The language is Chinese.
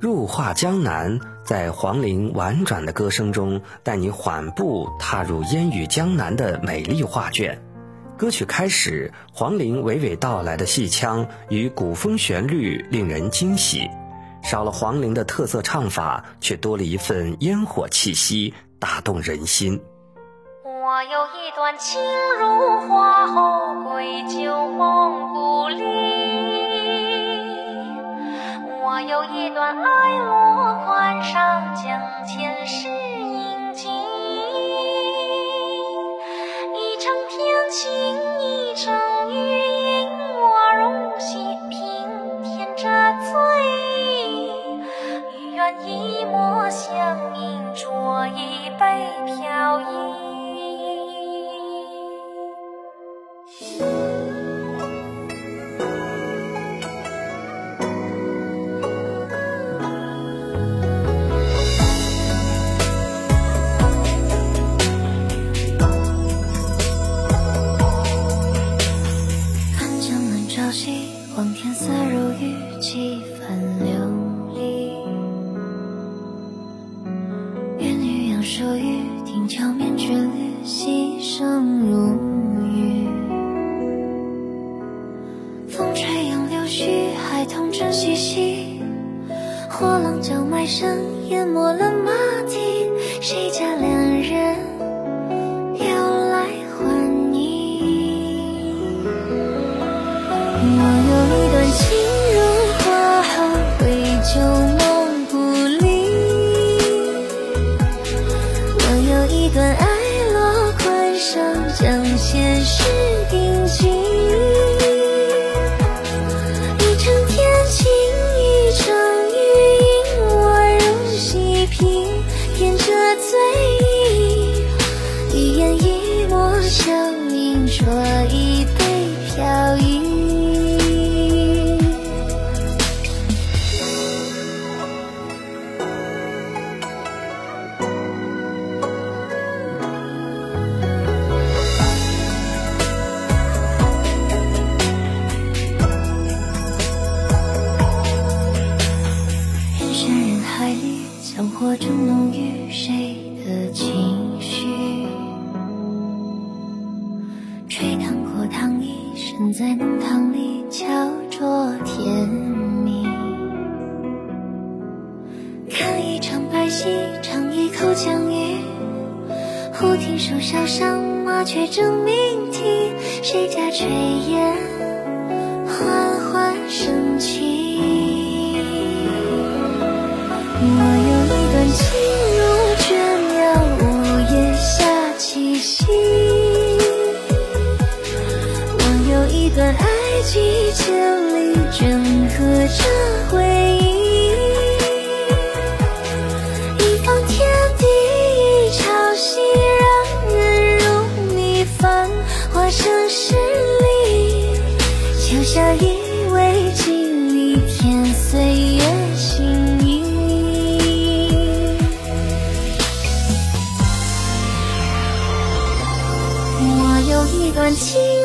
入画江南，在黄龄婉转的歌声中，带你缓步踏入烟雨江南的美丽画卷。歌曲开始，黄龄娓娓道来的戏腔与古风旋律令人惊喜，少了黄龄的特色唱法，却多了一份烟火气息，打动人心。我有一段情如花后归旧梦故里。我有一段爱落款上将前世骤雨听桥面眷侣溪声如雨风吹杨柳絮孩童正嬉戏货郎叫卖声淹没了马蹄谁家良人又来唤你？一段爱落款上，将前世定情。一城天晴，一城雨，引我入溪平，添着醉意。一言一抹，相映酌一杯，飘逸。生活中浓郁谁的情绪？吹糖果糖衣，身在弄堂里敲着甜蜜。看一场白戏，尝一口江鱼。忽听树梢上麻雀争鸣啼，谁家炊烟换？千里镌刻着回忆，一方天地一潮汐，让人入迷，繁华盛世里，留下一位经历，添岁月心意。我有一段情。